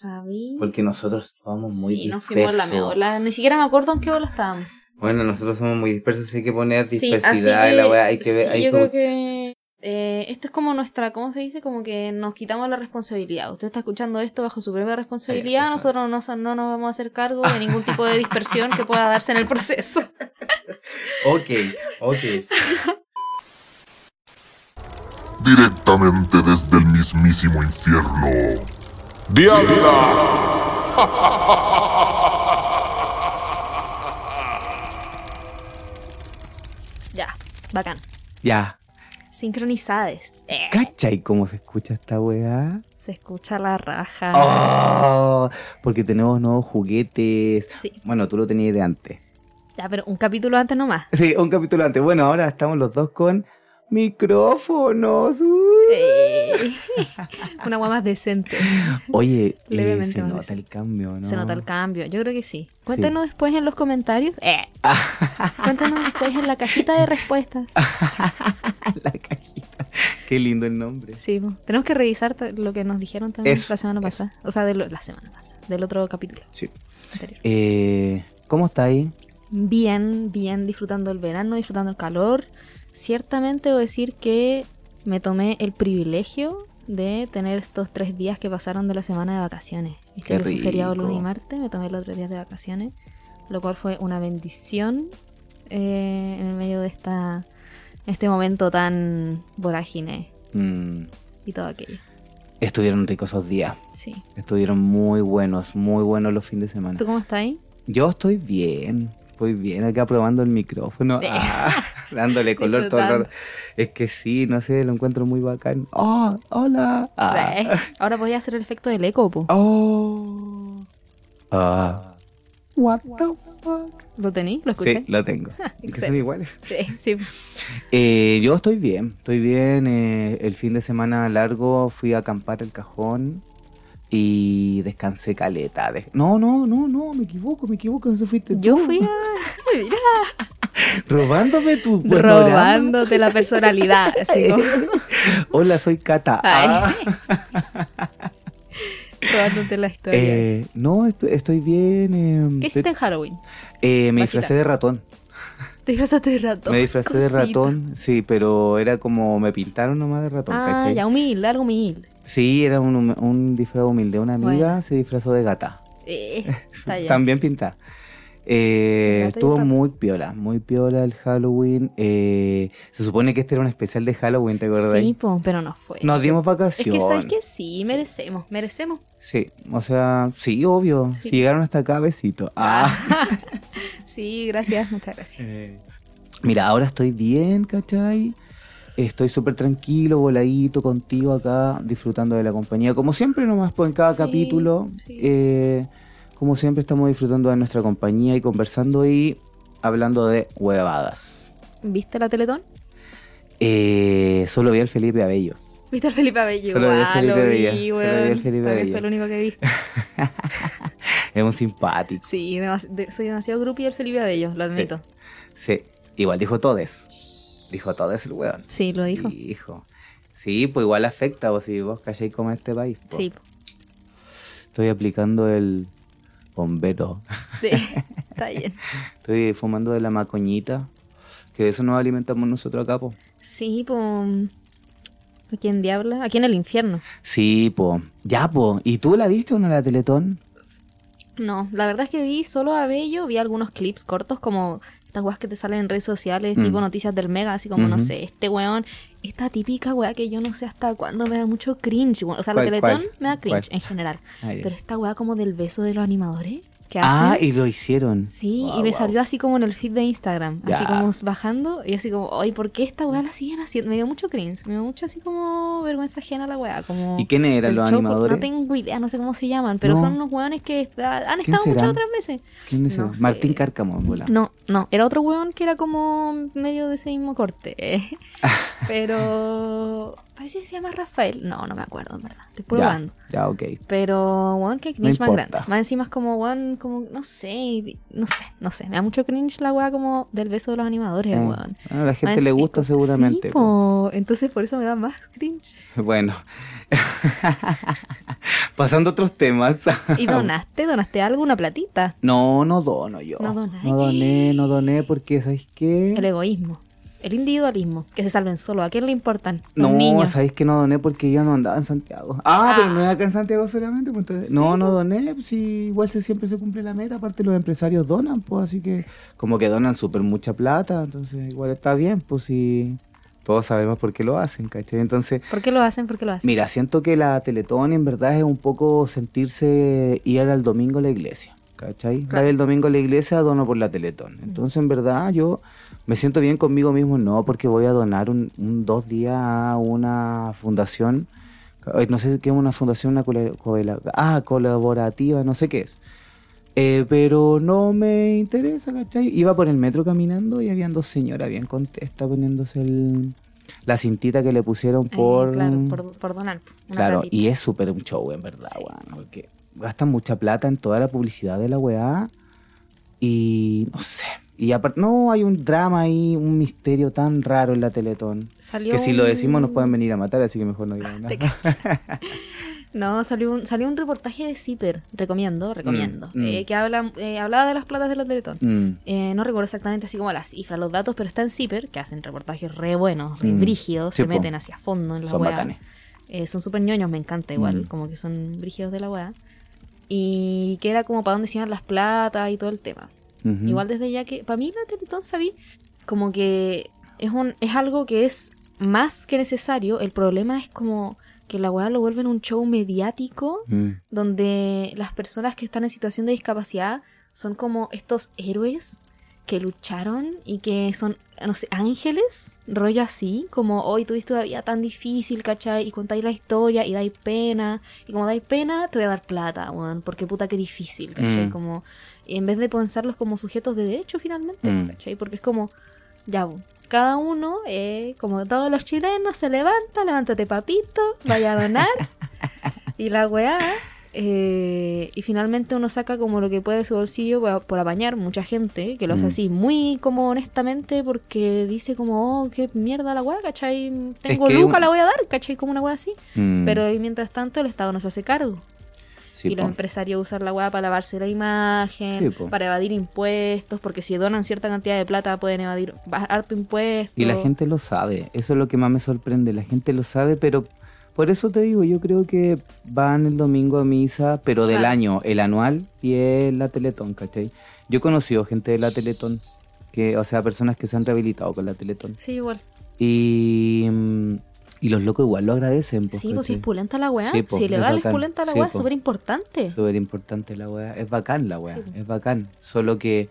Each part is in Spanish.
¿Sabí? Porque nosotros somos muy sí, nos dispersos. fuimos la mejor. La- Ni siquiera me acuerdo en qué bola estábamos. Bueno, nosotros somos muy dispersos, así hay que poner Sí, dispersidad así y la weá. Hay que ver. sí, hay yo que- creo que eh, esto es como nuestra, ¿cómo se dice? Como que nos quitamos la responsabilidad. Usted está escuchando esto bajo su propia responsabilidad. Nosotros no, no nos vamos a hacer cargo de ningún tipo de dispersión que pueda darse en el proceso. Ok, ok. directamente desde el mismísimo infierno. ¡Diabla! ya, bacán. Ya. Sincronizades. Eh, ¿Cachai cómo se escucha esta weá? se escucha la raja. Oh, porque tenemos nuevos juguetes. Sí. Bueno, tú lo tenías de antes. Ya, pero un capítulo antes nomás. Sí, un capítulo antes. Bueno, ahora estamos los dos con micrófonos. Uh. Una agua más decente. Oye, eh, se nota decente. el cambio, ¿no? Se nota el cambio. Yo creo que sí. Cuéntenos después en los comentarios. Eh, cuéntenos después en la cajita de respuestas. la cajita. Qué lindo el nombre. Sí, tenemos que revisar lo que nos dijeron también Eso, la semana eso. pasada. O sea, de lo- la semana pasada. Del otro capítulo Sí. Eh, ¿Cómo está ahí? Bien, bien, disfrutando el verano, disfrutando el calor. Ciertamente debo decir que me tomé el privilegio de tener estos tres días que pasaron de la semana de vacaciones. Que fue feriado lunes y martes, me tomé los tres días de vacaciones, lo cual fue una bendición eh, en el medio de esta este momento tan vorágine Mm, y todo aquello. estuvieron ricos esos días. Sí. Estuvieron muy buenos, muy buenos los fines de semana. ¿Tú cómo estás ahí? Yo estoy bien, estoy bien acá probando el micrófono, ah, dándole color todo el rato. Es que sí, no sé, lo encuentro muy bacán. ¡Oh, hola! Ah. Ahora podía hacer el efecto del eco, po. ¡Oh! Ah. What the fuck? ¿Lo tení? ¿Lo escuché? Sí, lo tengo. Que son iguales. Sí, sí. Eh, yo estoy bien, estoy bien. eh, el fin de semana largo fui a acampar el cajón y descansé caleta. No, no, no, no, me equivoco, me equivoco. Eso fuiste Yo tú. fui a... Robándome tu panorama. robándote la personalidad. Así como, Hola, soy Cata. Ah. robándote la historia. Eh, no, estoy, estoy bien. eh, ¿Qué hiciste en Halloween? eh, me Pasita. disfracé de ratón. Te disfrazaste de ratón. Me disfracé de Cosita. ratón, sí, pero era como me pintaron nomás de ratón, Ah, ¿cachai? ya, humilde, algo humilde. Sí, era un, un disfraz humilde. Una amiga Bueno. se disfrazó de gata. Eh. También pintada. Eh, estuvo muy piola, muy piola el Halloween. Eh, se supone que este era un especial de Halloween, ¿te acuerdas? Sí, po, pero no fue. Nos dimos Es vacaciones. que sabes que sí, merecemos, merecemos. Sí, o sea, sí, obvio. Sí. Si llegaron hasta acá, besito. Ah. sí, gracias, muchas gracias. Eh, Mira, ahora estoy bien, ¿cachai? Estoy súper tranquilo, voladito contigo acá, disfrutando de la compañía. Como siempre, nomás pues, en cada Sí, capítulo. sí. Como siempre, estamos disfrutando de nuestra compañía y conversando y hablando de huevadas. ¿Viste la Teletón? Eh, solo vi al Felipe Abello. ¿Viste al Felipe Abello? Solo vi al Ah, Felipe lo Abello, vi, solo vi al weón. Felipe Tal vez Abello. fue lo único que vi. Es un simpático. Sí, soy demasiado groupie del Felipe Abello, lo admito. Sí, igual dijo todes. Dijo todes el weón. Sí, lo dijo. Dijo. Sí, pues igual afecta, vos si vos calláis como este país. po. Sí, Estoy aplicando el bombero. sí, está bien. Estoy fumando de la macoñita. Que de eso nos alimentamos nosotros acá, po. Sí, pues. ¿A quién diabla? Aquí en el infierno. Sí, po. Ya, po. ¿Y tú la viste o no la Teletón? No, la verdad es que vi solo a Bello, vi algunos clips cortos como estas weas que te salen en redes sociales, Mm. tipo noticias del Mega, así como, no sé, este weón, esta típica wea que yo no sé hasta cuándo me da mucho cringe. O sea, la ¿Cuál, Teletón cuál? me da cringe ¿Cuál? en general. Ah. Pero esta wea como del beso de los animadores que Ah, y lo hicieron. Sí, y me salió así como en el feed de Instagram, así como bajando, y así como, ay, ¿por qué esta weá la siguen haciendo? Me dio mucho cringe, me dio mucho así como vergüenza ajena la weá, como... ¿Y quiénes eran los show, animadores? No tengo idea, no sé cómo se llaman, pero No. son unos weones que está- han ¿Quién estado muchas otras veces. ¿Quién es no? Martín. Cárcamo, bola. No, no, era otro weón que era como medio de ese mismo corte. pero, Parece que se llama Rafael. No, no me acuerdo, en verdad. Estoy Ya, probando. ya, ok. Pero, weón, que cringe más importa. grande. Más encima es como, weón, como, no sé, no sé, no sé. Me da mucho cringe la weá como del beso de los animadores, Eh, weón. a la Más gente le es gusta seguramente. Sí, po. Entonces por eso me da más cringe. Bueno. Pasando a otros temas. ¿Y donaste? ¿Donaste algo? ¿Una platita? No, no dono yo. No donáis. No doné, no doné porque, ¿sabes qué? El egoísmo. El individualismo. Que se salven solo. ¿A quién le importan? Los No, niños. ¿sabéis que no doné porque yo no andaba en Santiago? Ah, Ah. pero no es acá en Santiago solamente. Pues entonces- Sí, no, no doné. pues, sí, igual se, siempre se cumple la meta. Aparte, los empresarios donan, pues así que, como que donan súper mucha plata. Entonces, igual está bien, pues si todos sabemos por qué lo hacen, ¿cachai? Entonces, ¿Por qué lo hacen? ¿Por qué lo hacen? mira, siento que la Teletón en verdad es un poco sentirse ir al domingo a la iglesia. ¿Cachai? Claro. El domingo a la iglesia, dono por la Teletón. Entonces, en verdad, yo me siento bien conmigo mismo, no, porque voy a donar un, un dos días a una fundación, eh, no sé qué es una fundación, una ah, colaborativa, no sé qué es. Eh, pero no me interesa, ¿cachai? Iba por el metro caminando y habían dos señoras bien contestas poniéndose el- la cintita que le pusieron Eh, por... claro, por, por donar. Una Claro, platita. y es súper un show, en verdad, Sí. weón, porque gastan mucha plata en toda la publicidad de la weá y no sé. Y aparte, no, hay un drama ahí, un misterio tan raro en la Teletón. Salió Que si lo decimos nos pueden venir a matar, así que mejor no digan Te nada. No, salió un, salió un reportaje de Zipper, recomiendo, recomiendo, Mm, mm. eh, que habla, eh, hablaba de las platas de la Teletón. Mm, Eh, no recuerdo exactamente así como las cifras, los datos, pero está en Zipper, que hacen reportajes re buenos, re brígidos, Sí, se po. meten hacia fondo en la son weá. bacanes. Eh, son súper ñoños, me encanta igual, como que son brígidos de la weá. Y que era como para dónde se iban las platas y todo el tema. Igual desde ya que, para mí la Teletón, sabí, como que es, un, es algo que es más que necesario. El problema es como que la weá lo vuelven un show mediático Mm, donde las personas que están en situación de discapacidad son como estos héroes que lucharon y que son, no sé, ángeles, rollo así, como hoy tuviste una vida tan difícil, ¿cachai? Y contáis la historia y dais pena, y como dais pena, te voy a dar plata, weón, porque puta que difícil, ¿cachai? Mm. Como, y en vez de pensarlos como sujetos de derecho finalmente, Mm. ¿cachai? Porque es como, ya, weón, cada uno, eh, como todos los chilenos, se levanta, levántate papito, vaya a donar. y la weá, eh, y finalmente uno saca como lo que puede de su bolsillo por, por apañar mucha gente, que lo hace Mm. así muy como honestamente porque dice como, oh, qué mierda la weá, ¿cachai? Tengo que luca, un- la voy a dar, ¿cachai? Como una weá así. mm, Pero y mientras tanto el Estado no se hace cargo. sí, y los empresarios usan la weá para lavarse la imagen, Sí, para evadir impuestos, porque si donan cierta cantidad de plata pueden evadir harto impuesto. Y la gente lo sabe, eso es lo que más me sorprende, la gente lo sabe, pero por eso te digo, yo creo que van el domingo a misa, pero del Claro. año, el anual y es la Teletón, ¿cachai? Yo he conocido gente de la Teletón, que, o sea, personas que se han rehabilitado con la Teletón. Sí, igual. Y, mm, y los locos igual lo agradecen. pues, sí, pues si es pulenta la weá, Sí, po, si es legal es bacán. pulenta la Sí, weá, po. súper importante. Súper importante la weá. Es bacán la weá, Sí, po. es bacán. Solo que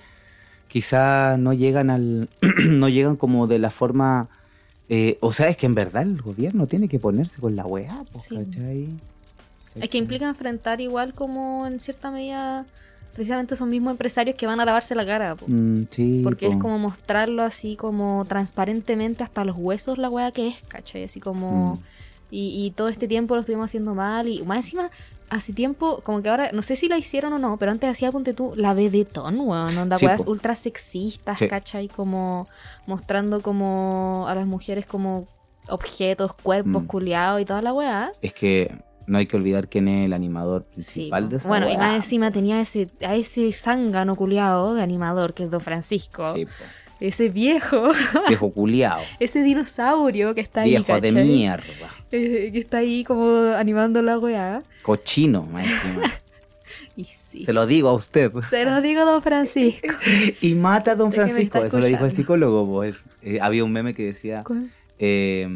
quizás no llegan al. no llegan como de la forma. Eh, o sea, es que en verdad el gobierno tiene que ponerse con la weá, Sí. ¿cachai? Es que implica enfrentar igual como en cierta medida precisamente esos mismos empresarios que van a lavarse la cara. po. Mm, sí. Porque es como mostrarlo así como transparentemente hasta los huesos la weá que es, ¿cachai? Así como... Mm. Y, y todo este tiempo lo estuvimos haciendo mal y más encima... Hace tiempo, como que ahora, no sé si la hicieron o no, pero antes hacía, ponte tú, la vedetón, weón, onda Sí, weas ultra sexistas, Sí. ¿cachai? Como mostrando como a las mujeres como objetos, cuerpos Mm. culiados y toda la weá. Es que no hay que olvidar quién es el animador principal de esa bueno, y más encima tenía ese, a ese zángano culiado de animador que es Don Francisco. Sí, po. Ese viejo, Viejo culiao. ese dinosaurio que está ahí, Viejo de mierda. Que está ahí como animando la weá. Cochino, más. Y sí. Se lo digo a usted. Se los digo, Don Francisco. Y mata a don Francisco, eso lo dijo el psicólogo. El- eh, había un meme que decía, eh,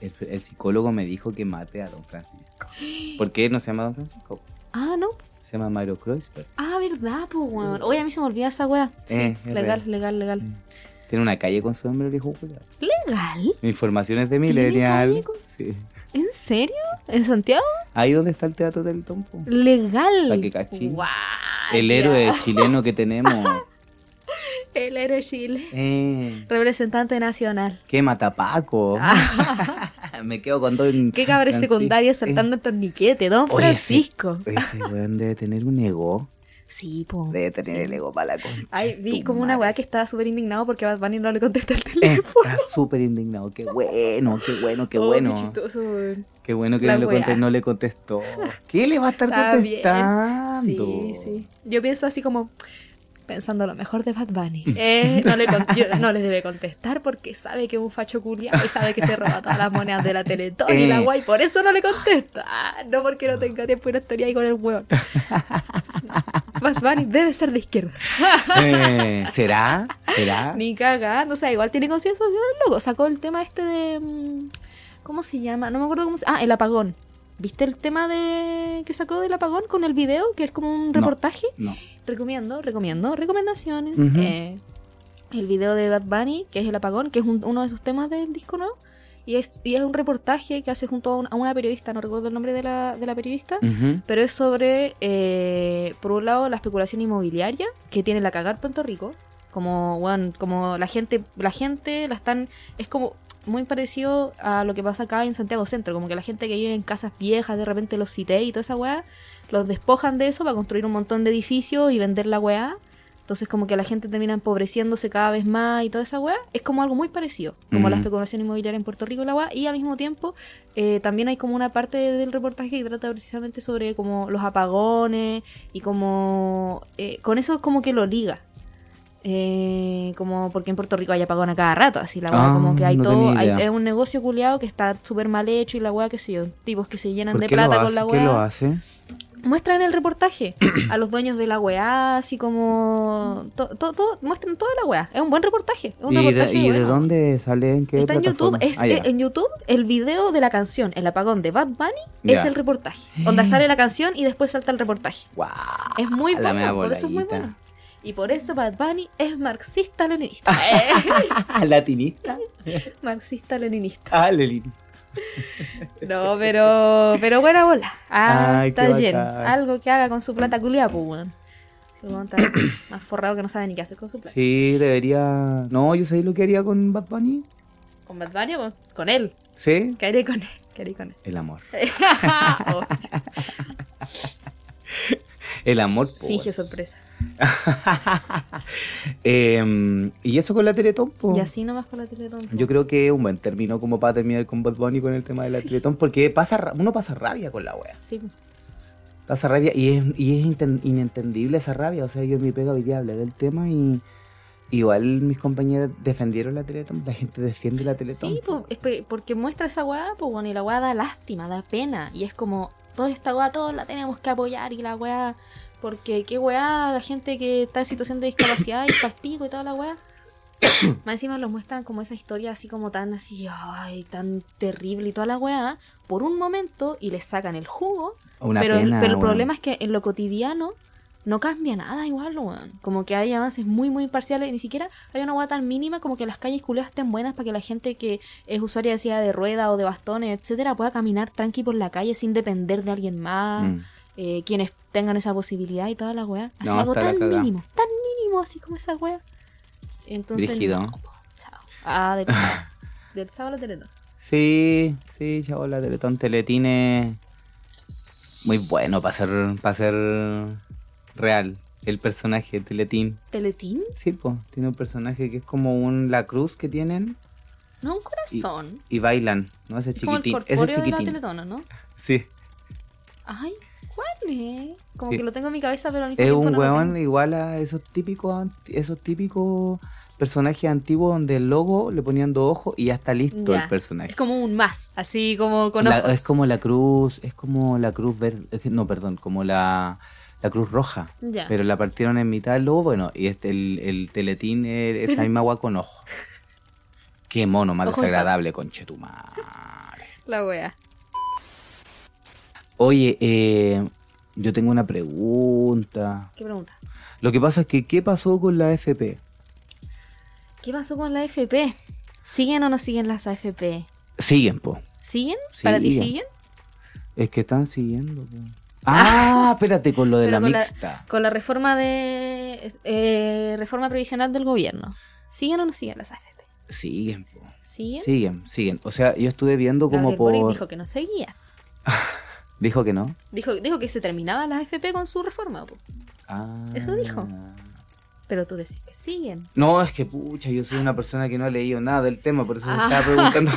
el, el psicólogo me dijo que mate a don Francisco. ¿Por qué no se llama don Francisco? Ah, no. Se llama Mario Kreuzberg. Ah, verdad, pues, weón. Oye, a mí se me olvida esa weá. Sí, Eh, es legal, legal, legal. Tiene una calle con su nombre, viejo. ¿Legal? Informaciones de ¿Tiene Millennial. con- Sí. ¿En serio? ¿En Santiago? Ahí donde está el Teatro del Tompo. Legal. Pa' que cachí. Guau, El héroe chileno que tenemos. El héroe Chile. Eh, Representante nacional. ¿Qué matapaco? Ah. Me quedo con dos. Qué cabres Nancy. secundarias saltando el torniquete, Don Oye, Francisco. Ese, ese weón debe tener un ego. Sí, po. Debe tener Sí. el ego para la concha. Ay, vi como una weá que estaba súper indignado porque Bad Bunny no le contesta el teléfono. Está súper indignado. Qué bueno, qué bueno, qué Oh, bueno. chistoso, weón. Qué bueno que no le, weá. conte- no le contestó. ¿Qué le va a estar Está bien. contestando? Sí, sí. Yo pienso así como pensando lo mejor de Bad Bunny. Eh, no, le con- yo- no le debe contestar porque sabe que es un facho culiado y sabe que se roba todas las monedas de la Teletón y la Eh. guay, por eso no le contesta. Ah, no porque no tenga tiempo y no estaría ahí con el hueón. Bad Bunny debe ser de izquierda. Eh, ¿Será? ¿Será? Ni cagando, o sea, igual tiene conciencia social el loco. Sacó el tema este de. mm, ¿Cómo se llama? No me acuerdo cómo se Ah, el apagón. ¿Viste el tema de que sacó del apagón con el video? Que es como un reportaje. No. Recomiendo, recomiendo, recomendaciones. Eh, el video de Bad Bunny, que es el apagón, que es un- uno de sus temas del disco nuevo. Y es, y es un reportaje que hace junto a, un- a una periodista, no recuerdo el nombre de la, de la periodista. Pero es sobre, eh, por un lado, la especulación inmobiliaria que tiene la cagar Puerto Rico. Como, bueno, como la gente, la gente la están, es como muy parecido a lo que pasa acá en Santiago Centro, como que la gente que vive en casas viejas, de repente los cité y toda esa weá, los despojan de eso para construir un montón de edificios y vender la weá. Entonces como que la gente termina empobreciéndose cada vez más y toda esa weá. Es como algo muy parecido, como la Mm. especulación inmobiliaria en Puerto Rico y la weá. Y al mismo tiempo eh, también hay como una parte del reportaje que trata precisamente sobre como los apagones y como... eh, con eso como que lo liga. Eh, como porque en Puerto Rico hay apagón a cada rato, así la weá, Ah, como que hay no todo, hay, es un negocio culiado que está súper mal hecho y la weá que sé yo, tipos que se llenan ¿Por de plata con la ¿Qué lo weá. hace? Muestran el reportaje a los dueños de la weá, así como... to- to- to- muestran toda la weá. Es un buen reportaje. Es un ¿Y, de, y dónde sale? ¿En qué Está en YouTube, es, Ah, en YouTube el video de la canción El apagón de Bad Bunny es el reportaje. Donde sale la canción y después salta el reportaje. Guau, Es muy bueno, por eso es muy bueno. Y por eso Bad Bunny es marxista-leninista. Eh, ¿Latinista? marxista-leninista. Ah, Lelin. No, pero pero buena bola. Ah, Ay, está lleno. bacán. Algo que haga con su plata culia, pues, weón. Más forrado que no sabe ni qué hacer con su plata. Sí, debería... No, yo sé lo que haría con Bad Bunny. ¿Con Bad Bunny o con, con él? ¿Sí? ¿Qué haré con él? ¿Qué haré con él? El amor. Oh, El amor, po, finge sorpresa. Em, y eso con la Teletón. Y así nomás con la Teletón. po. Yo creo que es un buen término como para terminar con Bad Bunny con el tema de la Sí. Teletón, porque pasa, uno pasa rabia con la wea. Sí, Pasa rabia y es, y es inentendible esa rabia. O sea, yo en mi pega hoy día hablé del tema y igual mis compañeros defendieron la Teletón. La gente defiende la Teletón. Sí, po, es pe- porque muestra esa weá, pues bueno, y la weá da lástima, da pena. Y es como, toda esta weá, todos la tenemos que apoyar y la weá, porque qué weá, la gente que está en situación de discapacidad y palpico y toda la weá. Más encima los muestran como esa historia así como tan así, ay, tan terrible y toda la weá, por un momento y les sacan el jugo. Una pero, pena, pero el problema es que en lo cotidiano no cambia nada igual, weón. Como que hay avances muy, muy parciales. Ni siquiera hay una hueá tan mínima como que las calles culiadas estén buenas para que la gente que es usuaria de silla de rueda o de bastones, etcétera, pueda caminar tranqui por la calle sin depender de alguien más. Mm. Eh, quienes tengan esa posibilidad y toda la weá. Hacer No, algo tan mínimo, tan mínimo así como esa weá. Entonces, no, chao. Ah, del chao. del chao a la Teletón. Sí, sí, chavo, la Teletón Teletín es muy bueno para ser, para ser real. El personaje Teletín. ¿Teletín? Sí, pues, tiene un personaje que es como un La Cruz que tienen No, un corazón. y bailan, ¿no? Ese Es chiquitín. Ese de la chiquitín. Teletón, ¿no? Sí. Ay, ¿cuál es? Como Sí. que lo tengo en mi cabeza, pero al mismo Es tiempo un no weón igual a esos típicos, esos típicos personajes antiguos donde el logo le ponían dos ojos y ya está listo Ya. el personaje. Es como un más, así como con La- ojos. es como la cruz, es como la cruz verde, no, perdón, como la, la cruz roja. Ya. Pero la partieron en mitad el logo, bueno, y este, el, el teletín es esa misma agua con ojo. Qué mono, más Ojo desagradable, conchetumar. La wea. Oye, eh, yo tengo una pregunta. ¿Qué pregunta? Lo que pasa es que, ¿qué pasó con la FP? ¿Qué pasó con la AFP? ¿Siguen o no siguen las AFP? Siguen, po. ¿Siguen? ¿Para ti Siguen. siguen? Es que están siguiendo, po. Ah, espérate, con lo de la con la- mixta. Con la reforma de eh, reforma previsional del gobierno. ¿Siguen o no siguen las AFP? Siguen, po. ¿Siguen? Siguen, siguen. O sea, yo estuve viendo como Gabriel Boric por... dijo que no seguía. Dijo que no. Dijo, dijo que se terminaba la AFP con su reforma, po. Ah. Eso dijo. pero tú decís que siguen. No, es que pucha, yo soy una persona que no ha leído nada del tema, por eso me Ah. estaba preguntando.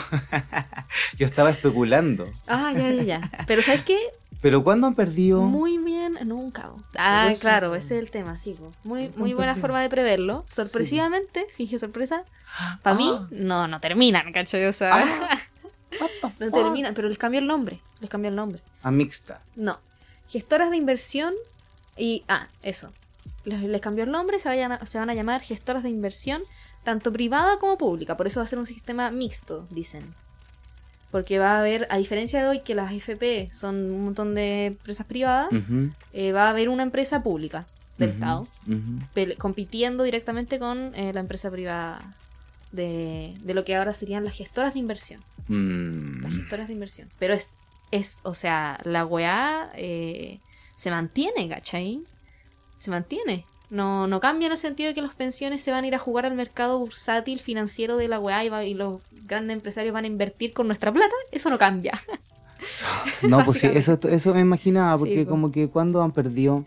yo estaba especulando. Ah, ya, ya, ya. Pero ¿sabes qué? Pero ¿cuándo han perdido? Muy bien, nunca. Ah, eso. claro, ese es el tema, sí. Muy, muy buena forma de preverlo. Sorpresivamente, finge sorpresa. Para mí, Ah. no, no terminan, ¿cachai? O sea, the no terminan, pero les cambió el nombre. Les cambió el nombre. A mixta. No. Gestoras de inversión y. Ah, eso. Les, les cambió el nombre, se, vayan a- se van a llamar gestoras de inversión, tanto privada como pública. Por eso va a ser un sistema mixto, dicen. Porque va a haber, a diferencia de hoy que las FP son un montón de empresas privadas, eh, va a haber una empresa pública del Estado compitiendo directamente con eh, la empresa privada de, de lo que ahora serían las gestoras de inversión. Mm. Las gestoras de inversión. Pero es, es o sea, la weá eh, se mantiene, ¿cachai? Se mantiene. No, no cambia en el sentido de que las pensiones se van a ir a jugar al mercado bursátil financiero de la weá y, va- y los grandes empresarios van a invertir con nuestra plata. Eso no cambia. No, pues sí, eso, eso me imaginaba, Sí, porque po. como que cuando han perdido,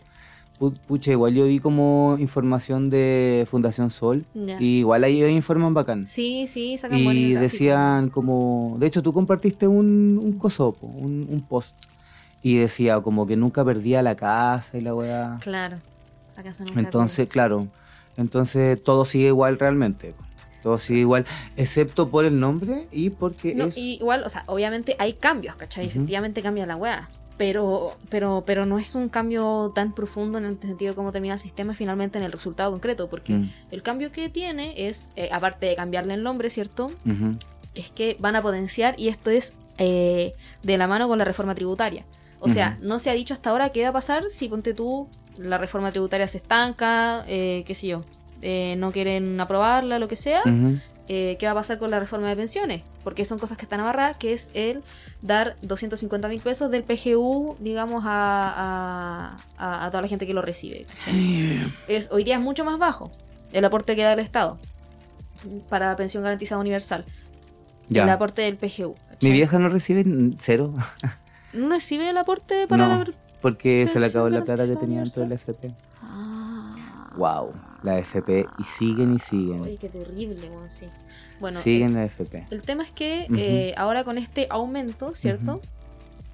pu- pucha, igual yo vi como información de Fundación Sol, y igual ahí informan bacán. Sí, sí, sacan Y decían como, de hecho tú compartiste un, un cosopo, un, un post, y decía como que nunca perdía la casa y la weá. Claro. La casa nunca Entonces, claro, entonces todo sigue igual realmente. Todo sigue igual, excepto por el nombre y porque No, es... y igual, o sea, obviamente hay cambios, ¿cachai? Efectivamente cambia la weá. Pero, pero, pero no es un cambio tan profundo en el sentido de cómo termina el sistema finalmente en el resultado concreto, porque Mm, el cambio que tiene es, eh, aparte de cambiarle el nombre, ¿cierto? Es que van a potenciar, y esto es eh, de la mano con la reforma tributaria. O sea, no se ha dicho hasta ahora qué va a pasar si, ponte tú, la reforma tributaria se estanca, eh, qué sé yo, eh, no quieren aprobarla, lo que sea eh, qué va a pasar con la reforma de pensiones, porque son cosas que están amarradas, que es el dar 250 mil pesos del PGU, digamos, a, a- a- toda la gente que lo recibe. ¿cachai? Es, hoy día es mucho más bajo el aporte que da el Estado para pensión garantizada universal, el aporte del PGU. ¿cachai? Mi vieja no recibe cero, ¿No recibe el aporte para No. la... porque se le acabó la plata que tenía dentro de la universal. FP. Ah. Wow, la FP y siguen y siguen. Uy, qué terrible, weón, sí. Bueno, siguen el- la FP. El tema es que eh, ahora con este aumento, ¿cierto?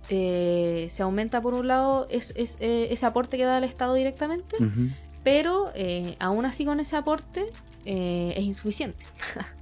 Eh, se aumenta por un lado es, es, eh, ese aporte que da el Estado directamente, Ujú. pero eh, aún así con ese aporte eh, es insuficiente.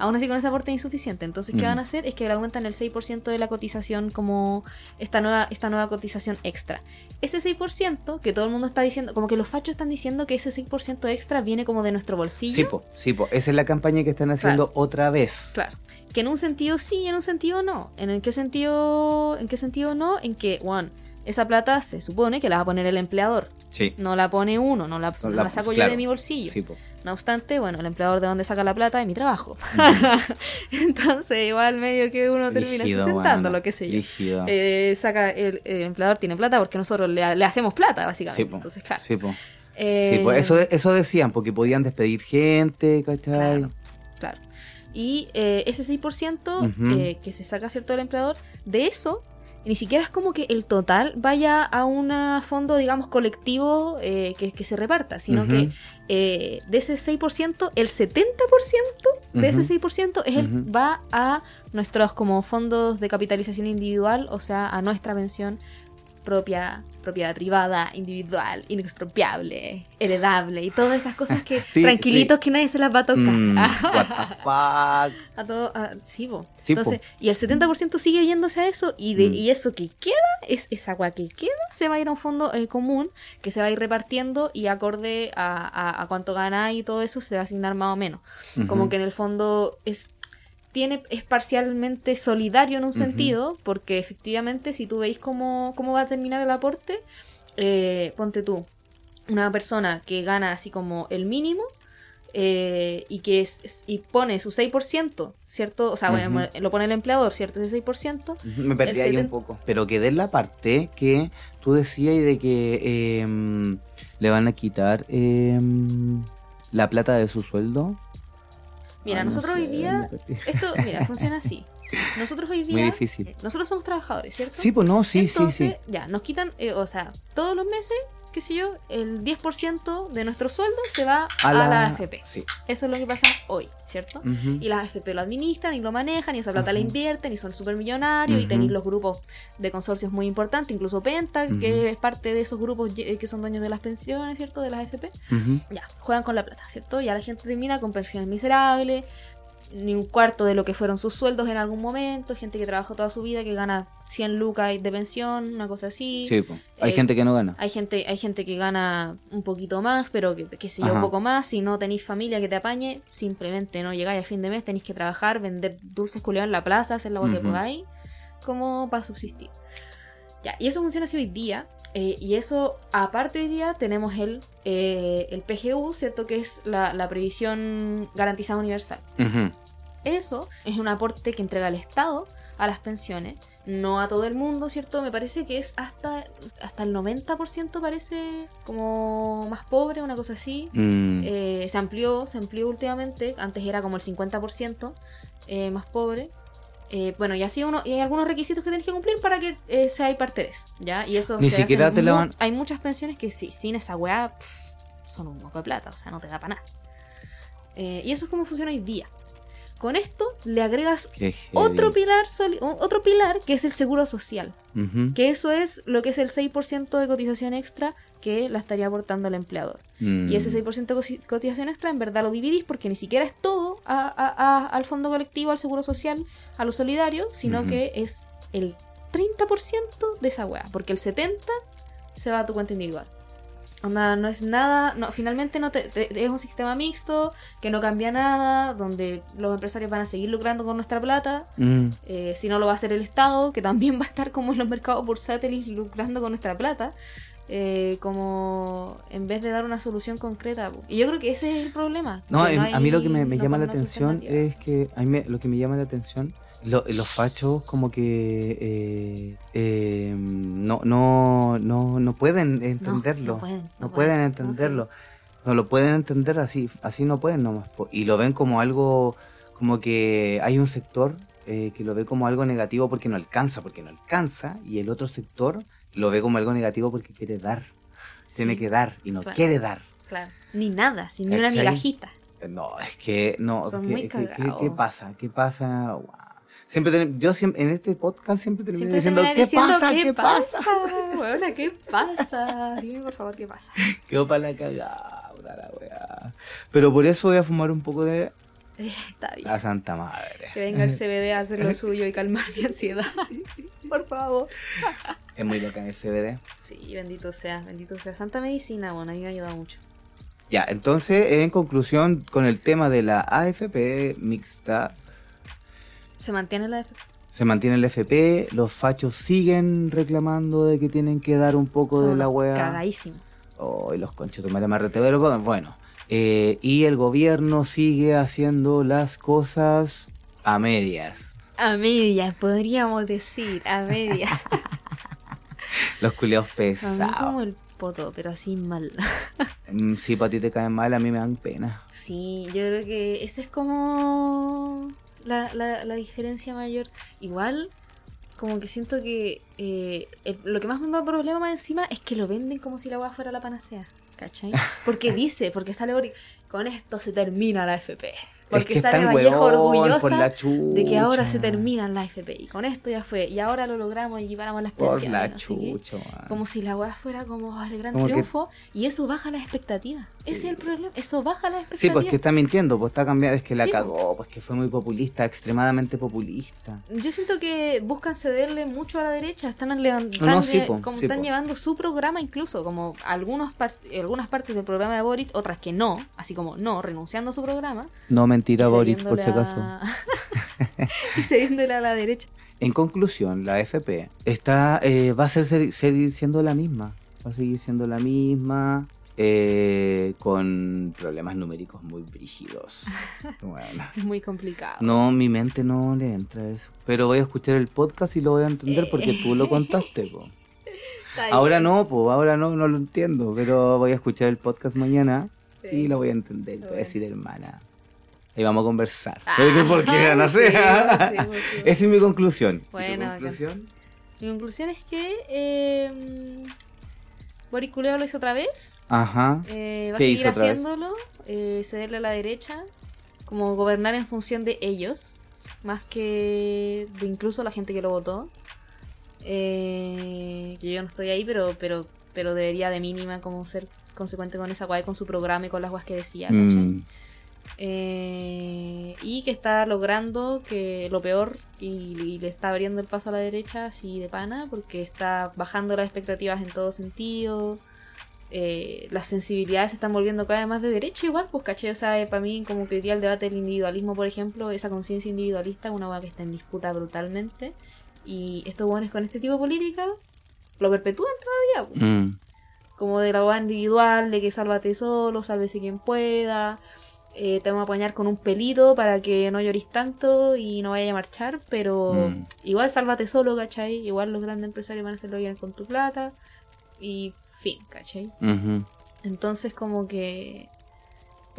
aún así con ese aporte es insuficiente. Entonces, ¿qué Mm. van a hacer? Es que le aumentan el 6% de la cotización como esta nueva, esta nueva cotización extra. Ese 6% que todo el mundo está diciendo, como que los fachos están diciendo que ese 6% extra viene como de nuestro bolsillo. Sí, po, sí, po. Esa es la campaña que están haciendo otra vez. Claro. Que en un sentido sí y en un sentido no. ¿En qué sentido, en qué sentido no? En que, one, esa plata se supone que la va a poner el empleador. Sí. No la pone uno, no la, No la- la saco yo de mi bolsillo. Sí. No obstante, bueno, el empleador de dónde saca la plata de mi trabajo. Entonces, igual medio que uno termina Rígido, sustentando lo que sé yo. Eh, saca el, el empleador tiene plata porque nosotros le, le hacemos plata, básicamente. Sí. Entonces, claro. Sí, po. Eh, Sí, po. Eso, eso decían, porque podían despedir gente, ¿cachai? Claro, claro. Y eh, ese 6% Ujú. eh, que se saca, ¿cierto?, del empleador, de eso, ni siquiera es como que el total vaya a un fondo, digamos, colectivo eh, que, que se reparta, sino que eh, de ese 6%, el 70% de ese Ujú. 6% es el, va a nuestros como fondos de capitalización individual, o sea, a nuestra pensión propia, propiedad privada, individual, inexpropiable, heredable y todas esas cosas que Sí, tranquilitos que nadie se las va a tocar. Mm, what the fuck. A todo, a- sí, po. Entonces, y el 70% sigue yéndose a eso, y de Mm. y eso que queda, es esa agua que queda, se va a ir a un fondo eh, común que se va a ir repartiendo y acorde a, a- a cuánto gana y todo eso se va a asignar más o menos. Como que en el fondo es tiene es parcialmente solidario en un sentido, porque efectivamente si tú veis cómo, cómo va a terminar el aporte, eh, ponte tú, una persona que gana así como el mínimo eh, y que es, es- y pone su 6%, ¿cierto? O sea, bueno, lo pone el empleador, ¿cierto? Ese 6%. Ujú, Me perdí ahí un poco. Pero quedé en la parte que tú decías y de que em, le van a quitar em, la plata de su sueldo. Mira, Ay, no nosotros hoy sé, día, me perdí. esto, mira, funciona así. Nosotros hoy día, Muy difícil. eh, nosotros somos trabajadores, ¿cierto? Sí, pues no, sí, Entonces, sí, sí. ya, nos quitan, eh, o sea, todos los meses, qué sé yo, el 10% de nuestro sueldo se va a, la... AFP. Sí. Eso es lo que pasa hoy, ¿cierto? Y las AFP lo administran y lo manejan y esa plata la invierten y son súper millonarios y tenéis los grupos de consorcios muy importantes, incluso Penta, que es parte de esos grupos ye- que son dueños de las pensiones, ¿cierto? De las AFP. Ya, juegan con la plata, ¿cierto? Ya la gente termina con pensiones miserables, ni un cuarto de lo que fueron sus sueldos en algún momento, gente que trabajó toda su vida que gana 100 lucas de pensión, una cosa así. Sí, pues. Hay Eh, gente que no gana. Hay gente, hay gente que gana un poquito más, pero que, que yo, un poco más. Si no tenéis familia que te apañe, simplemente no llegáis a fin de mes, tenéis que trabajar, vender dulces culiados en la plaza, hacer lo que Ujú. podáis, como para subsistir. Ya, y eso funciona así hoy día. Eh, y eso, aparte hoy día, tenemos el, eh, el PGU, ¿cierto? Que es la, la previsión garantizada universal. Eso es un aporte que entrega el Estado a las pensiones, no a todo el mundo, ¿cierto? Me parece que es hasta, hasta el 90% parece como más pobre, una cosa así. Mm. Eh, se amplió, se amplió últimamente, antes era como el 50% eh, más pobre. Eh, bueno, y así uno, y hay algunos requisitos que tienes que cumplir para que eh, seáis parte de eso, ¿ya? Y eso Ni se siquiera te mu- van- Hay muchas pensiones que sí, sin esa weá pff, son un moco de plata, o sea, no te da para nada. Eh, y eso es como funciona hoy día. Con esto le agregas otro pilar, soli- otro pilar que es el seguro social. Que eso es lo que es el 6% de cotización extra que la estaría aportando el empleador. Mm. Y ese 6% de cosi- cotización extra en verdad lo dividís porque ni siquiera es todo a- a- a- al fondo colectivo, al seguro social, a lo solidario, sino Ujú. que es el 30% de esa weá. Porque el 70% se va a tu cuenta individual. Onda, no es nada, no, finalmente no te, te- es un sistema mixto que no cambia nada, donde los empresarios van a seguir lucrando con nuestra plata, Mm. eh, si no lo va a hacer el Estado, que también va a estar como en los mercados bursátiles lucrando con nuestra plata, eh, como en vez de dar una solución concreta. Y yo creo que ese es el problema. No, em, a mí lo que me, hay- me no llama la atención es que a mí me- lo que me llama la atención lo- los fachos como que eh, eh, no, no, no, no pueden entenderlo. No, pueden. Entenderlo. No lo pueden entender así, así no pueden nomás. Y lo ven como algo, como que hay un sector eh, que lo ve como algo negativo porque no alcanza, porque no alcanza, y el otro sector lo ve como algo negativo porque quiere dar, tiene que dar y no Claro. quiere dar. Claro. Ni nada, sin ni una migajita. No, es que no, Son ¿qué, muy qué- cagados. qué pasa? ¿Qué pasa? Siempre tenem- yo siempre en este podcast siempre termino diciendo, ¿qué diciendo, pasa? ¿qué, ¿Qué pasa? pasa? Weona, ¿qué pasa? Dime por favor, ¿qué pasa? Quedó para la cagada, la weá. Pero por eso voy a fumar un poco de Está bien. la Santa Madre. Que venga el CBD a hacer lo suyo y calmar mi ansiedad. Por favor. Es muy bacán el CBD. Sí, bendito sea, bendito sea. Santa medicina, bueno, a mí me ha ayudado mucho. Ya, entonces, en conclusión, con el tema de la AFP mixta, ¿Se mantiene la FP? se mantiene el FP, los fachos siguen reclamando de que tienen que dar un poco de la weá. Cagadísimo. Oh, y los marrete, pero bueno, bueno. Eh, y el gobierno sigue haciendo las cosas a medias. A medias, podríamos decir, a medias. Los culeados mí como pesados. el poto, pero así mal. Mm, Si para ti te caen mal, a mí me dan pena. Sí, yo creo que esa es como la, la, la diferencia mayor. Igual, como que siento que eh, el- lo que más me da problema más encima es que lo venden como si la weá fuera la panacea. ¿Cachai? Porque dice, porque sale con esto se termina la FP. Porque es que sale Vallejo orgullosa por la de que ahora se terminan la FP. Y con esto ya fue. Y ahora lo logramos y lleváramos las Por pensiones. la sé qué. chucha. Como si la weá fuera como oh, el gran Como que- triunfo. Y eso baja las expectativas. Ese es el problema. Eso baja las expectativas. Sí, pues que está mintiendo, pues está cambiando, es que la Sí, pues. cagó, pues que fue muy populista, extremadamente populista. Yo siento que buscan cederle mucho a la derecha, están, levan- No, sí, po, como están po. llevando su programa incluso, como algunos par- algunas partes del programa de Boric, otras que no, así como no, renunciando a su programa. No mentira, Boric, por si acaso. y cediéndole a la derecha. En conclusión, la FP está, eh, va a ser, ser- seguir siendo la misma. Va a seguir siendo la misma. eh, con problemas numéricos muy brígidos. Bueno. Es muy complicado. No, mi mente no le entra eso. Pero voy a escuchar el podcast y lo voy a entender porque tú lo contaste, po. Ahora no, po, ahora no, no lo entiendo. Pero voy a escuchar el podcast mañana y lo voy a entender. Voy a decir, hermana, Ahí vamos a conversar. Ah, porque no sé. sí, sí, sí, sí. Esa es mi conclusión. ¿Y tu Bueno, conclusión? Mi conclusión es que eh, Boris Culeo lo hizo otra vez. Ajá. eh, va a ¿Qué seguir haciéndolo. eh, cederle a la derecha. Como gobernar en función de ellos. Más que de incluso la gente que lo votó. Eh, que yo no estoy ahí, pero, pero, pero debería de mínima como ser consecuente con esa guay, con su programa y con las guas que decía. Mm, Eh, y que está logrando que lo peor y, y le está abriendo el paso a la derecha así de pana porque está bajando las expectativas en todo sentido. Eh, las sensibilidades se están volviendo cada vez más de derecha igual pues caché o sea para mí como que hoy día el debate del individualismo por ejemplo esa conciencia individualista es una hueá que está en disputa brutalmente y estos buenos con este tipo de política lo perpetúan todavía pues. Mm. como de la hueá individual, de que sálvate solo, sálvese quien pueda, eh, te vamos a apañar con un pelito para que no llores tanto y no vayas a marchar, pero Mm. igual sálvate solo, ¿cachai? Igual los grandes empresarios van a hacerlo bien con tu plata y fin, ¿cachai? Entonces como que...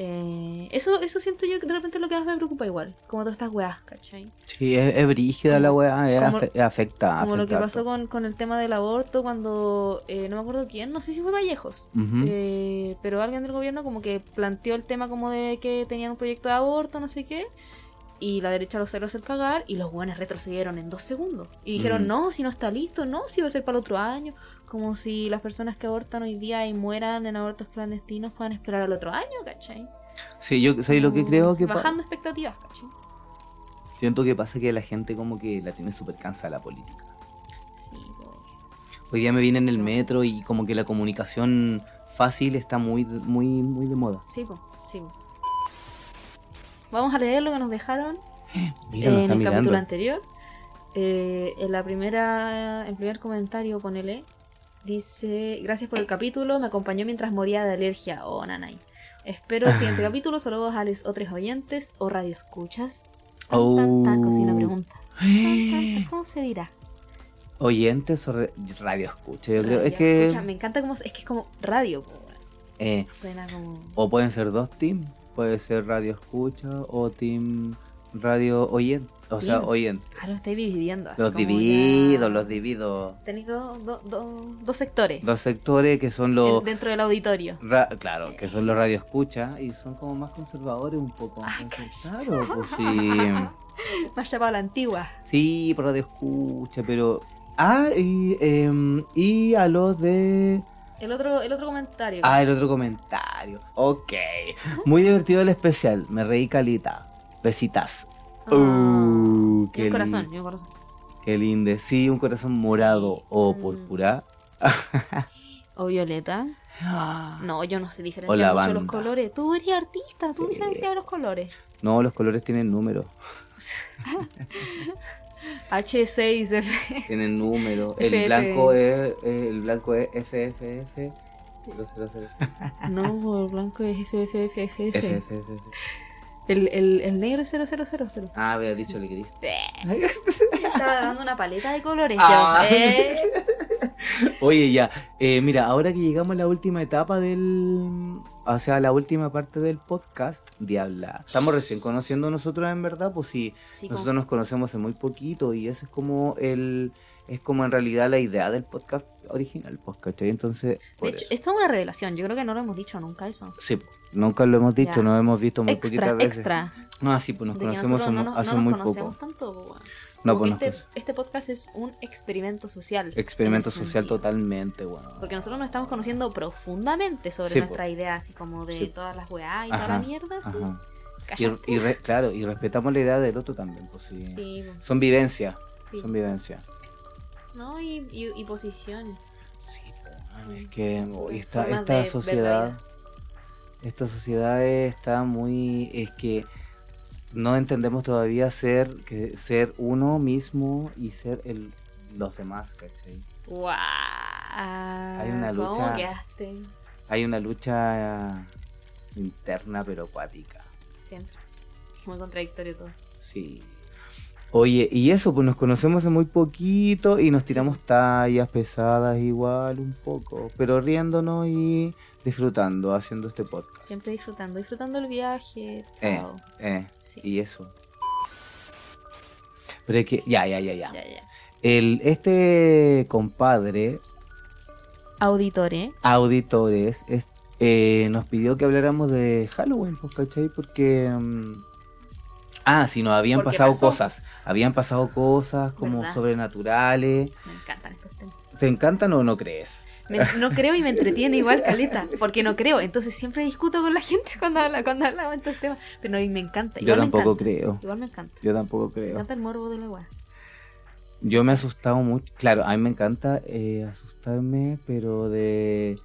eh, eso, eso siento yo que de repente es lo que más me preocupa igual, como todas estas weas, ¿cachai? Sí, es, es brígida la weá, es como- afe- afecta. Como lo que pasó con, con el tema del aborto cuando, eh, no me acuerdo quién, no sé si fue Vallejos. Eh, pero alguien del gobierno como que planteó el tema como de que tenían un proyecto de aborto, no sé qué, y la derecha lo salió a hacer cagar y los buenos retrocedieron en dos segundos. Y dijeron, Mm. no, si no está listo, no, si va a ser para el otro año. Como si las personas que abortan hoy día y mueran en abortos clandestinos puedan esperar al otro año, ¿cachai? Sí, yo soy lo que creo que Bajando expectativas, ¿cachai? siento que pasa que la gente como que la tiene súper cansada la política. Sí. Hoy día me vine en el metro y como que la comunicación fácil está muy de- muy muy de moda. sí, po, sí. po. Vamos a leer lo que nos dejaron Mira, nos en el mirando. capítulo anterior. eh, en la primera, en primer comentario, ponele, dice, gracias por el capítulo, me acompañó mientras moría de alergia. Oh, nanay. Espero el siguiente capítulo, saludos a los otros oyentes o radio escuchas. Tan, tan, tan, Oh. cocina pregunta. Tan, ¿Cómo se dirá? Oyentes o radio escucha, yo creo. Radio Es que escucha, me encanta como, es que es como radio, eh, suena como... o pueden ser dos teams, puede ser radio escucha o team radio oyente, o sea, oyente. Ah, lo estáis dividiendo. así Los divido, ya- los divido. Tenéis dos, sectores Dos sectores que son los en- dentro del auditorio. Ra- claro, que son los radio escucha y son como más conservadores un poco. Ah, claro, pues sí. Más chapado a la antigua. Sí, por radio escucha, pero. Ah, y, em, y a los de. El otro, el otro comentario. Ah, el otro comentario. Ok. Muy divertido el especial. Me reí calita. Besitas. Ah. Uh, qué un corazón, un corazón. Qué lindo. Sí, un corazón morado Sí. o púrpura. O violeta. No, yo no sé diferenciar mucho los colores. Tú eres artista, tú Sí. diferencias los colores. No, los colores tienen número. H6F. Tienen número. El FF. blanco es. El blanco es FFF. 000. No, el blanco es FFFF. FFF. El, el, el negro es 0000. Ah, había dicho el gris. Estaba dando una paleta de colores. Ah. Eh. Oye, ya. eh, mira, ahora que llegamos a la última etapa del. O sea, la última parte del podcast, Diabla. Estamos recién conociendo nosotros en verdad, pues sí. Sí, Nosotros como- nos conocemos hace muy poquito y ese es como el. Es como en realidad la idea del podcast original, pues, ¿cachai? Entonces, De hecho, esto es una revelación. Yo creo que no lo hemos dicho nunca eso. Sí, nunca lo hemos dicho, nos hemos visto muy Extra, poquitas veces. extra. No, sí, pues nos de conocemos nosotros no hace- nos, hace no nos muy conocemos poco. tanto. No, pues este, este podcast es un experimento social. Experimento social sentido. totalmente, weón. Porque nosotros nos estamos conociendo profundamente sobre Sí, nuestra po. idea, así como de Sí. todas las weá y toda Ajá, la mierda, así. Y, Cállate. y re- claro, y respetamos la idea del otro también, pues sí. Sí, Son vivencias, sí. son vivencias. No, y, y, y posiciones. Sí, pues, man, es que hoy esta, Formas esta sociedad, esta sociedad está muy, es que no entendemos todavía ser, que ser uno mismo y ser el, los demás, ¿cachai? ¡Guau! una ¿Cómo lucha. quedaste? Hay una lucha interna pero acuática, Siempre. Es muy contradictorio todo. sí. Oye, y eso, pues nos conocemos hace muy poquito y nos tiramos tallas pesadas igual un poco, pero riéndonos y disfrutando haciendo este podcast. Siempre disfrutando, disfrutando el viaje, Eh, chao. eh, Sí. y eso. Pero es que, ya, ya, ya, ya. Ya, ya. El, este compadre, Auditore. auditores, es- eh, nos pidió que habláramos de Halloween, pues, ¿cachai? Porque... mm, ah, sí, nos habían pasado pasó. cosas. Habían pasado cosas como ¿Verdad? sobrenaturales. Me temas. ¿Te encantan o no crees? Me- no creo y me entretiene igual caleta, porque no creo. Entonces siempre discuto con la gente cuando habla, cuando hablamos de estos temas. Pero no, me encanta. Yo Igual me tampoco encanta. creo. Igual me encanta. Yo tampoco Me creo. encanta el morbo de la weá. Yo me he asustado mucho. Claro, a mí me encanta eh, asustarme, pero de.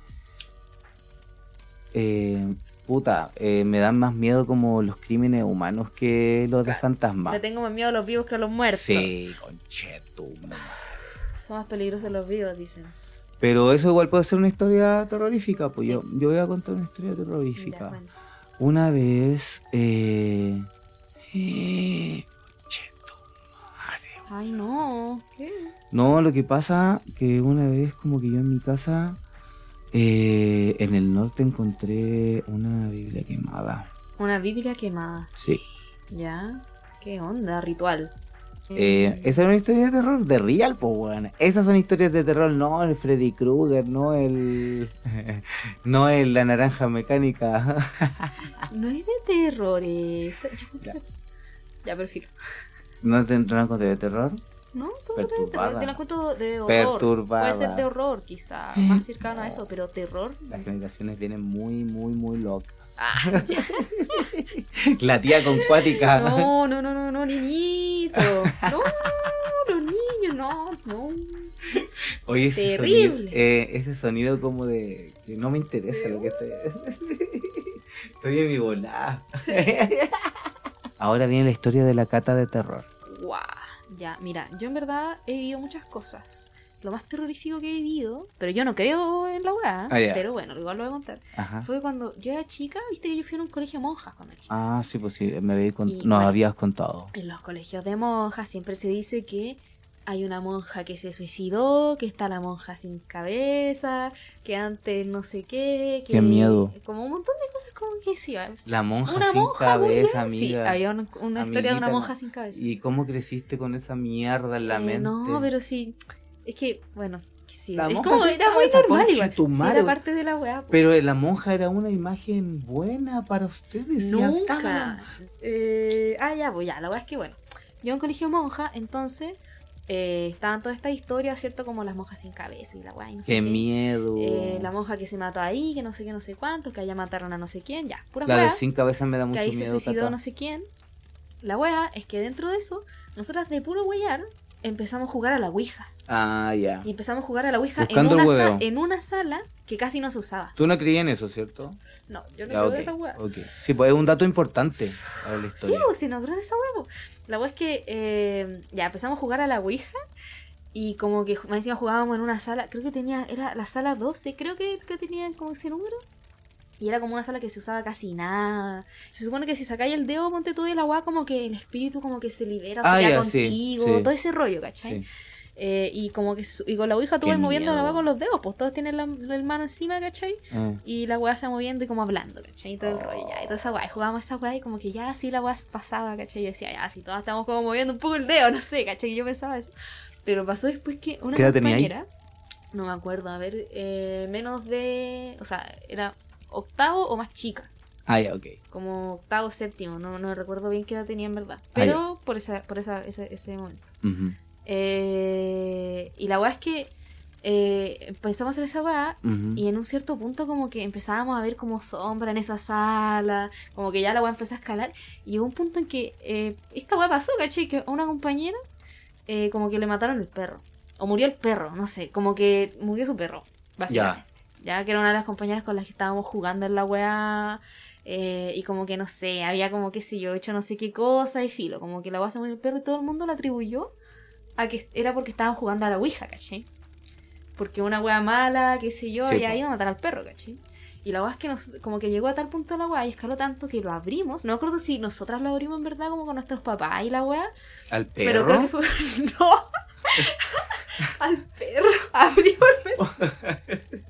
Eh, puta, eh, me dan más miedo como los crímenes humanos que los de Claro. fantasmas. Le tengo más miedo a los vivos que a los muertos. Sí, conchetum. Son más peligrosos los vivos, dicen. Pero eso igual puede ser una historia terrorífica. Pues Sí. yo, yo voy a contar una historia Ya, terrorífica. bueno. Una vez. Eh, eh, Ay, no. ¿Qué? No, lo que pasa que una vez como que yo en mi casa eh, en el norte encontré una Biblia quemada. Una Biblia quemada. Sí. ¿Ya? ¿Qué onda? Ritual. Eh, esa era una historia de terror de real, pues weón. Esas son historias de terror, no el Freddy Krueger, no el no el la naranja mecánica. No es de terror, es... yo Ya. creo- Ya, prefiero. ¿No te entraron con de terror? No, todo de terror. Perturbada. Te la cuento de horror. Perturbada. Puede ser de horror, quizá. Más cercano a eso, pero terror. Las generaciones vienen muy, muy, muy locas. Ah. La tía con cuática. No, no, no, no, no, niñito. No, los niños, no, no. Oye, ese Terrible. sonido, eh, ese sonido como de que no me interesa lo que estoy Estoy en mi volada. Ahora viene la historia de la cata de terror. Ya, mira, yo en verdad he vivido muchas cosas. Lo más terrorífico que he vivido, pero yo no creo en la weá, Ah, ya. pero bueno, igual lo voy a contar. Ajá. Fue cuando yo era chica, viste que yo fui a un colegio de monjas cuando era chica. Ah, sí, pues sí, me cont- Y, nos bueno. habías contado. En los colegios de monjas siempre se dice que hay una monja que se suicidó, que está la monja sin cabeza, que antes no sé qué. Que, Qué miedo. Como un montón de cosas como que sí. La monja Una sin monja cabeza, bien, Sí, amiga. había una, una historia de una monja sin cabeza. ¿Y cómo creciste con esa mierda en la Eh, mente? No, pero sí. Es que, bueno, sí. La es monja como era muy normal igual. Sí, era parte de la weá. po. Pero la monja era una imagen buena para ustedes. Nunca. la- Eh, ah, ya, pues ya, la weá es que bueno. Yo en colegio monja, entonces eh, estaban todas estas historias, ¿cierto? Como las monjas sin cabeza y la weá. y no sé Qué miedo. Eh, la monja que se mató ahí, que no sé qué, no sé cuánto, que allá mataron a no sé quién, ya, pura La de sin cabeza me da Que mucho ahí se miedo. suicidó Tata. no sé quién. La weá es que dentro de eso, nosotras de puro weyar empezamos a jugar a la Ouija. Ah, ya. Y empezamos a jugar a la Ouija en Buscando una, sa- en una sala que casi no se usaba. Tú no creías en eso, ¿cierto? No, yo no creo en esa weá. ok. Sí, pues es un dato importante para la Sí, historia. pues si no creo en esa weá. La weá es que eh, ya empezamos a jugar a la Ouija. Y como que más encima jugábamos en una sala, creo que tenía, era la sala 12, creo que, que tenía como ese número. Y era como una sala que se usaba casi nada. Se supone que si sacáis el dedo, ponte todo y la weá, como que el espíritu como que se libera, Ah, se queda ya, sí, contigo, sí. todo ese rollo, ¿cachai? Sí. Eh, y como que su- y con la ouija tú Qué vas moviendo la weá con los dedos, pues todos tienen la, la mano encima, ¿cachai? Eh. Y la weá se va moviendo y como hablando, ¿cachai? Y todo el Oh. rollo, ya, y toda esa weá. Jugábamos esa weá y como que ya así la weá pasaba, ¿cachai? Y yo decía, ya, así todas estamos como moviendo un poco el dedo, no sé, ¿cachai? Y yo pensaba eso. Pero pasó después que una compañera, no me acuerdo, a ver, eh, menos de, o sea, era octavo o más chica. Ah, ya, ok. Como octavo, séptimo, no, no recuerdo bien qué edad tenía en verdad. Ah, Pero por, esa, por esa, ese, ese momento. Ujú, Eh, y la weá es que eh, empezamos a hacer esa weá y en un cierto punto como que empezábamos a ver como sombra en esa sala, como que ya la weá empezó a escalar y llegó un punto en que eh, esta weá pasó, ¿cachai? Que a una compañera eh, como que le mataron el perro. O murió el perro, no sé, como que murió su perro, básicamente. Ya, que era una de las compañeras con las que estábamos jugando en la weá. eh, y como que no sé, había como que sé yo, hecho no sé qué cosa y filo. Como que la weá se murió el perro y todo el mundo la atribuyó a que era porque estaban jugando a la Ouija, ¿cachai? Porque una weá mala, qué sé yo, Sí, había ido a matar al perro, ¿cachai? Y la weá es que nos, como que llegó a tal punto la weá y escaló tanto que lo abrimos. No me acuerdo si nosotras lo abrimos en verdad como con nuestros papás y la weá. ¿Al perro? Pero creo que fue. No. Al perro. Abrimos el perro.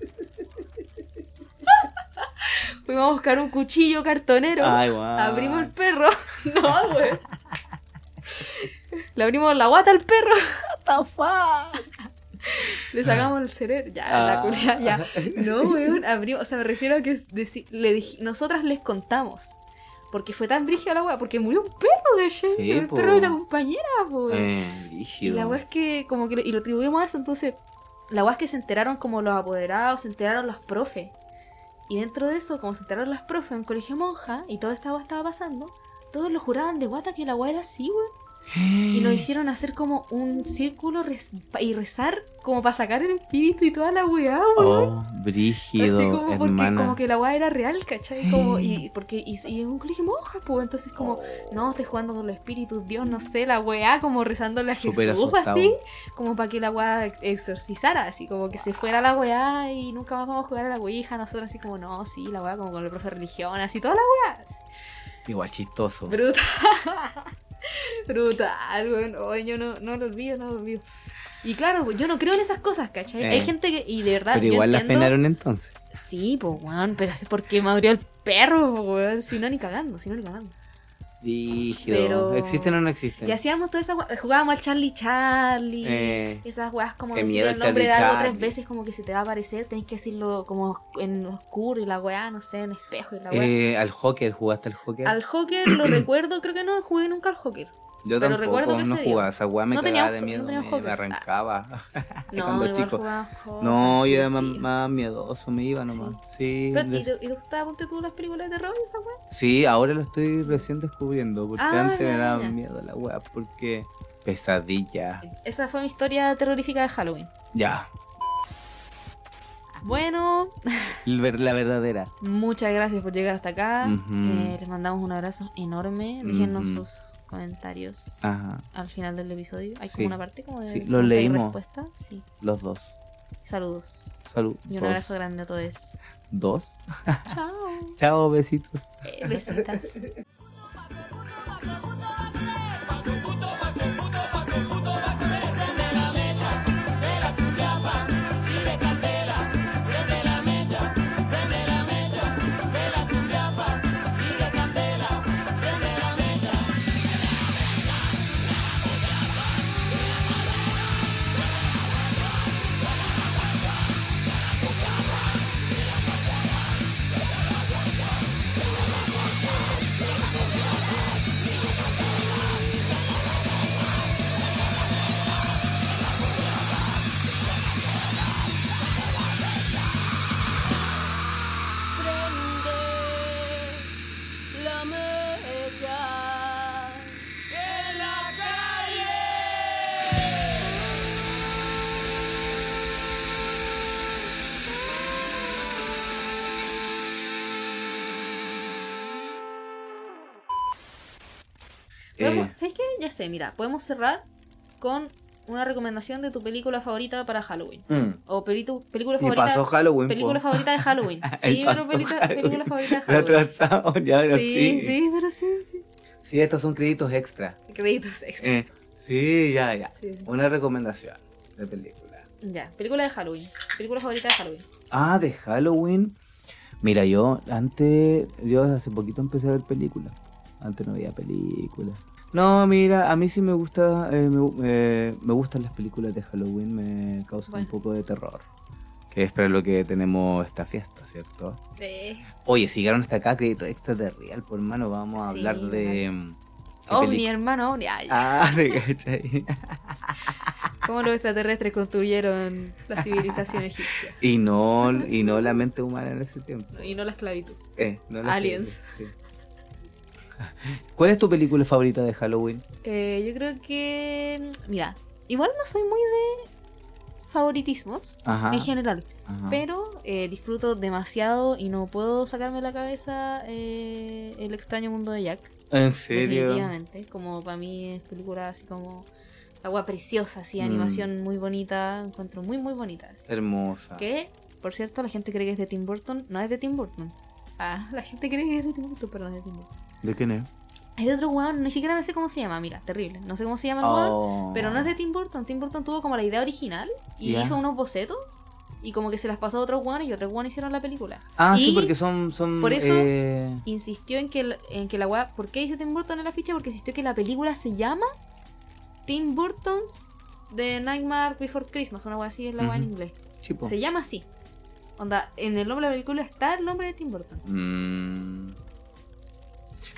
Fuimos a buscar un cuchillo cartonero. Ay, guau. Abrimos el perro. No, güey. Le abrimos la guata al perro. What the fuck? Le sacamos el cerebro. Ya, la Ah. culia, ya. No, weón. Abrimos. O sea, me refiero a que le dij- nosotras les contamos. Porque fue tan brígida la weá. Porque murió un perro, de Sí, El po. perro de la compañera, po. Eh, Y la weá es que, como que, lo- y lo atribuimos a eso, entonces, la weá es que se enteraron como los apoderados, se enteraron los profes. Y dentro de eso, como se enteraron los profes en un colegio monja, y toda esta weá estaba pasando, todos lo juraban de guata que la weá era así, weón. Y nos hicieron hacer como un círculo rez- y rezar como para sacar el espíritu y toda la weá, weón. Oh, brígido, Así como porque hermana. como que la weá era real, ¿cachai? Como, y porque y, y en un colegio monja, pues entonces como, no, estoy jugando con los espíritus, Dios, no sé, la weá, como rezándole a Jesús, asustado. así, como para que la weá ex- exorcizara, así como que se fuera la weá y nunca más vamos a jugar a la ouija, nosotros así como, no, sí, la weá, como con el profe de religión, así, toda la weá. así. Igual chistoso. Brutal. Brutal, weón. Oye, yo no, no lo olvido, no lo olvido. Y claro, yo no creo en esas cosas, ¿cachai? Eh. Hay gente que, y de verdad, Pero yo igual las penaron entonces. Sí, pues, weón, pero es porque me abrió el perro, weón. Si no, ni cagando, si no, ni cagando. Rígido. Pero- ¿Existen o no existen? Y hacíamos toda esa weá, jugábamos al Charlie Charlie. Eh, Esas weas como decir el nombre de Charlie algo tres veces como que se te va a aparecer, tenés que decirlo como en oscuro y la weá, no sé, en espejo y la weá. eh, al hockey, ¿jugaste al hockey? Al hockey lo recuerdo, creo que no jugué nunca al hockey. Yo pero tampoco, recuerdo que no jugaba. Esa weá me No cagaba teníamos- de no miedo, teníamos me, me arrancaba. No, Cuando chico. No, yo era más, miedoso, me iba nomás. Sí, Pero, ¿y, des- te- ¿Y te gustaba, tú, las películas de terror esa weá? sí, ahora lo estoy recién descubriendo. Porque Ah, antes ya, me daba ya. miedo la weá. Porque pesadilla. Esa fue mi historia terrorífica de Halloween. Ya, Bueno, la verdadera. muchas gracias por llegar hasta acá. Eh, les mandamos un abrazo enorme. Déjennos Ujú. sus comentarios Ajá, al final del episodio. Hay Sí. como una parte como de Sí, leímos. respuesta. Sí. los dos. Saludos. Salud. Y un abrazo grande a todos. Dos. Chao. Chao, besitos. Eh, besitas. Podemos- ¿Sabes qué? Ya sé, mira, podemos cerrar con una recomendación de tu película favorita para Halloween. mm. O película Y favorita. pasó Halloween. película po. favorita de Halloween. Sí, pero película, Halloween. película favorita de Lo Halloween. atrasado, ya, pero Sí, sí. sí, pero sí, sí. Sí, estos son créditos extra. Créditos extra. Eh, sí, ya, ya. Sí, sí. Una recomendación de película. Ya, película de Halloween. Película favorita de Halloween. Ah, de Halloween. Mira, yo antes, yo hace poquito empecé a ver películas. Antes no veía películas. No, mira, a mí sí me gusta, eh, me, eh, me gustan las películas de Halloween, me causan Bueno. un poco de terror. Que es para lo que tenemos esta fiesta, ¿cierto? Eh, Oye, si llegaron hasta acá, crédito extra de Real, por hermano, vamos a Sí, hablar de... vale. mm, ¿qué Ovni, peli- hermano, Ovni. Ay, Ah, de cachai. cómo los extraterrestres construyeron la civilización egipcia. Y no, y no la mente humana en ese tiempo. Y no la esclavitud. Eh, no la Aliens. sí. ¿Cuál es tu película favorita de Halloween? Eh, yo creo que. Mira, igual no soy muy de favoritismos Ajá. en general. ajá. Pero eh, disfruto demasiado y no puedo sacarme de la cabeza eh, El extraño mundo de Jack. ¿En serio? Definitivamente. Como para mí es película así como agua preciosa, así, Mm. animación muy bonita. Encuentro muy, muy bonita. así. Hermosa. Que por cierto, la gente cree que es de Tim Burton. No es de Tim Burton. Ah, la gente cree que es de Tim Burton, pero no es de Tim Burton. ¿De quién es? Es de otro weón, ni siquiera me sé cómo se llama, mira, terrible. No sé cómo se llama el weón. Oh. Pero no es de Tim Burton. Tim Burton tuvo como la idea original y hizo unos bocetos. Y como que se las pasó a otros weones y otros weones hicieron la película. Ah, sí, porque son. son por eso- eh, Insistió en que, el- en que la weá. ¿Por qué dice Tim Burton en la ficha? Porque insistió que la película se llama Tim Burton's The Nightmare Before Christmas. Una weá así es la weá en inglés. sí, po. Se llama así. Onda, en el nombre de la película está el nombre de Tim Burton. Mm.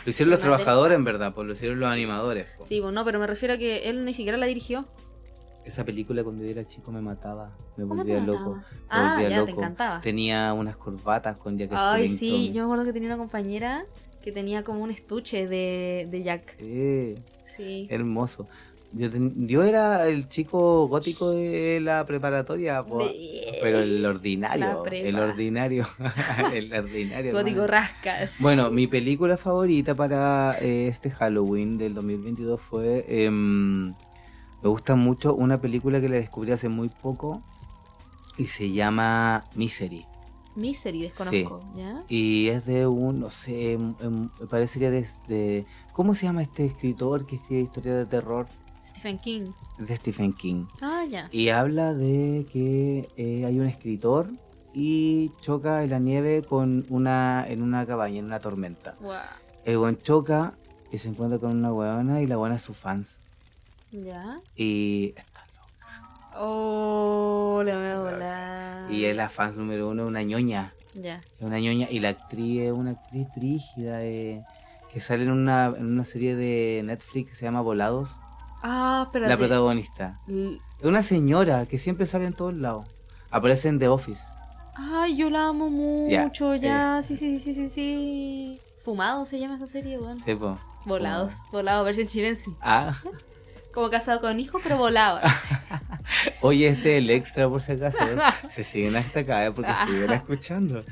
Lo hicieron los trabajadores, en verdad, pues lo hicieron los animadores. po. Sí, bueno, pero me refiero a que él ni siquiera la dirigió. Esa película cuando yo era chico me mataba, me ¿Cómo te volvía loco. me Ah, volvía ya, te loco. encantaba. Tenía unas corbatas con Jack Ay, sí, yo me acuerdo que tenía una compañera que tenía como un estuche de, de Jack. Sí, Sí. hermoso. Yo, ten- yo era el chico gótico de la preparatoria, po. De- pero el ordinario, el ordinario, el ordinario. Gótico hermano. rascas. Bueno, mi película favorita para eh, este Halloween del 2022 fue. em, me gusta mucho una película que la descubrí hace muy poco y se llama Misery. Misery, desconozco, ¿ya? Y es de un, no sé, em, em, me parece que es de. ¿Cómo se llama este escritor que escribe historias de terror? Stephen King. De Stephen King. Ah, ya. Y habla de que eh, hay un escritor y choca en la nieve con una, en una cabaña, en una tormenta. Guau. El buen choca y se encuentra con una huevona y la buena es su fans. ¿Ya? Y está loca. Oh, la voy a volar. Y es la fans número uno, una ñoña. Ya. Es una ñoña. Y la actriz es una actriz brígida eh, que sale en una, en una serie de Netflix que se llama Volados. Ah, espérate. La protagonista. L- una señora que siempre sale en todos lados. Aparece en The Office. Ay, yo la amo mucho, ya. Sí, sí, sí, sí, sí. Fumado se llama esa serie, weón. Sí, po. Volados. Volados, versión chilense. Ah, Como casado con hijo, pero volado. oye, este es el extra por si acaso. Se siguen hasta acá eh, porque estuvieron escuchando.